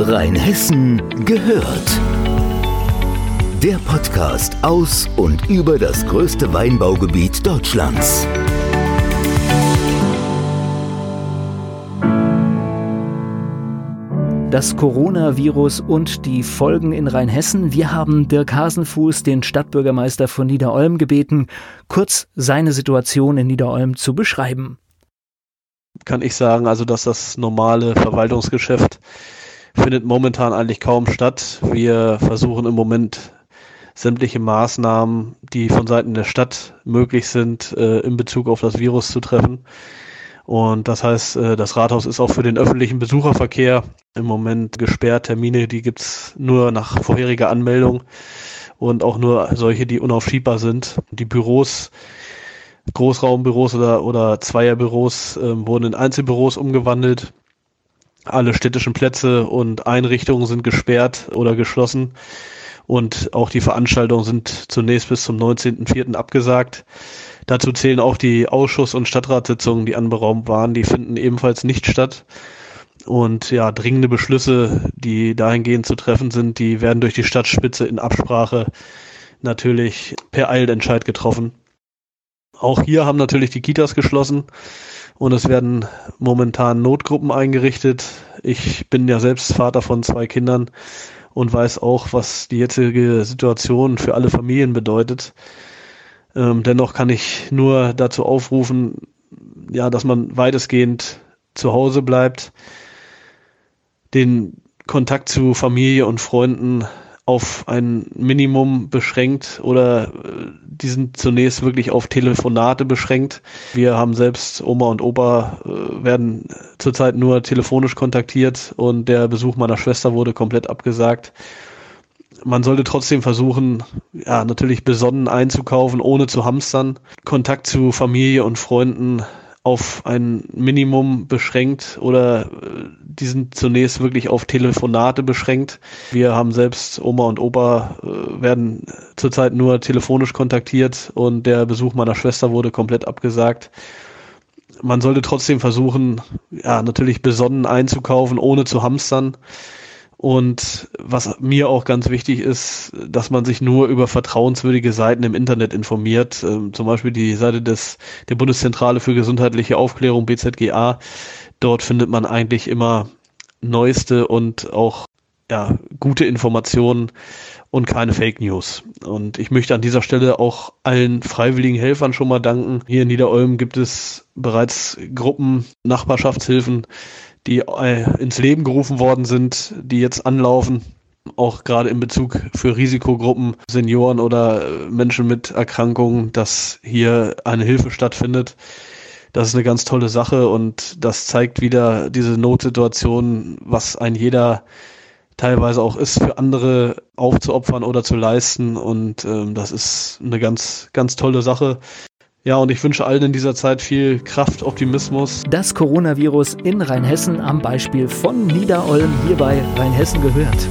Rheinhessen gehört. Der Podcast aus und über das größte Weinbaugebiet Deutschlands. Das Coronavirus und die Folgen in Rheinhessen. Wir haben Dirk Hasenfuß, den Stadtbürgermeister von Niederolm, gebeten, kurz seine Situation in Niederolm zu beschreiben kann ich sagen, also dass das normale Verwaltungsgeschäft findet momentan eigentlich kaum statt. Wir versuchen im Moment sämtliche Maßnahmen, die von Seiten der Stadt möglich sind, äh, in Bezug auf das Virus zu treffen. Und das heißt, äh, das Rathaus ist auch für den öffentlichen Besucherverkehr im Moment gesperrt. Termine, die gibt's nur nach vorheriger Anmeldung und auch nur solche, die unaufschiebbar sind. Die Büros Großraumbüros oder, oder Zweierbüros äh, wurden in Einzelbüros umgewandelt. Alle städtischen Plätze und Einrichtungen sind gesperrt oder geschlossen. Und auch die Veranstaltungen sind zunächst bis zum 19.04. abgesagt. Dazu zählen auch die Ausschuss- und Stadtratssitzungen, die anberaumt waren. Die finden ebenfalls nicht statt. Und ja, dringende Beschlüsse, die dahingehend zu treffen sind, die werden durch die Stadtspitze in Absprache natürlich per Eilentscheid getroffen. Auch hier haben natürlich die Kitas geschlossen und es werden momentan Notgruppen eingerichtet. Ich bin ja selbst Vater von zwei Kindern und weiß auch, was die jetzige Situation für alle Familien bedeutet. Ähm, dennoch kann ich nur dazu aufrufen, ja, dass man weitestgehend zu Hause bleibt, den Kontakt zu Familie und Freunden auf ein Minimum beschränkt oder äh, die sind zunächst wirklich auf Telefonate beschränkt. Wir haben selbst Oma und Opa äh, werden zurzeit nur telefonisch kontaktiert und der Besuch meiner Schwester wurde komplett abgesagt. Man sollte trotzdem versuchen, ja, natürlich besonnen einzukaufen, ohne zu hamstern. Kontakt zu Familie und Freunden auf ein Minimum beschränkt oder äh, die sind zunächst wirklich auf Telefonate beschränkt. Wir haben selbst Oma und Opa äh, werden zurzeit nur telefonisch kontaktiert und der Besuch meiner Schwester wurde komplett abgesagt. Man sollte trotzdem versuchen, ja, natürlich besonnen einzukaufen, ohne zu hamstern. Und was mir auch ganz wichtig ist, dass man sich nur über vertrauenswürdige Seiten im Internet informiert. Ähm, zum Beispiel die Seite des, der Bundeszentrale für gesundheitliche Aufklärung, BZGA. Dort findet man eigentlich immer neueste und auch ja, gute Informationen und keine Fake News. Und ich möchte an dieser Stelle auch allen freiwilligen Helfern schon mal danken. Hier in Niederolm gibt es bereits Gruppen, Nachbarschaftshilfen, die äh, ins Leben gerufen worden sind, die jetzt anlaufen, auch gerade in Bezug für Risikogruppen, Senioren oder äh, Menschen mit Erkrankungen, dass hier eine Hilfe stattfindet. Das ist eine ganz tolle Sache und das zeigt wieder diese Notsituation, was ein jeder teilweise auch ist, für andere aufzuopfern oder zu leisten. Und ähm, das ist eine ganz, ganz tolle Sache. Ja, und ich wünsche allen in dieser Zeit viel Kraft, Optimismus. Das Coronavirus in Rheinhessen am Beispiel von Niederolm hier bei Rheinhessen gehört.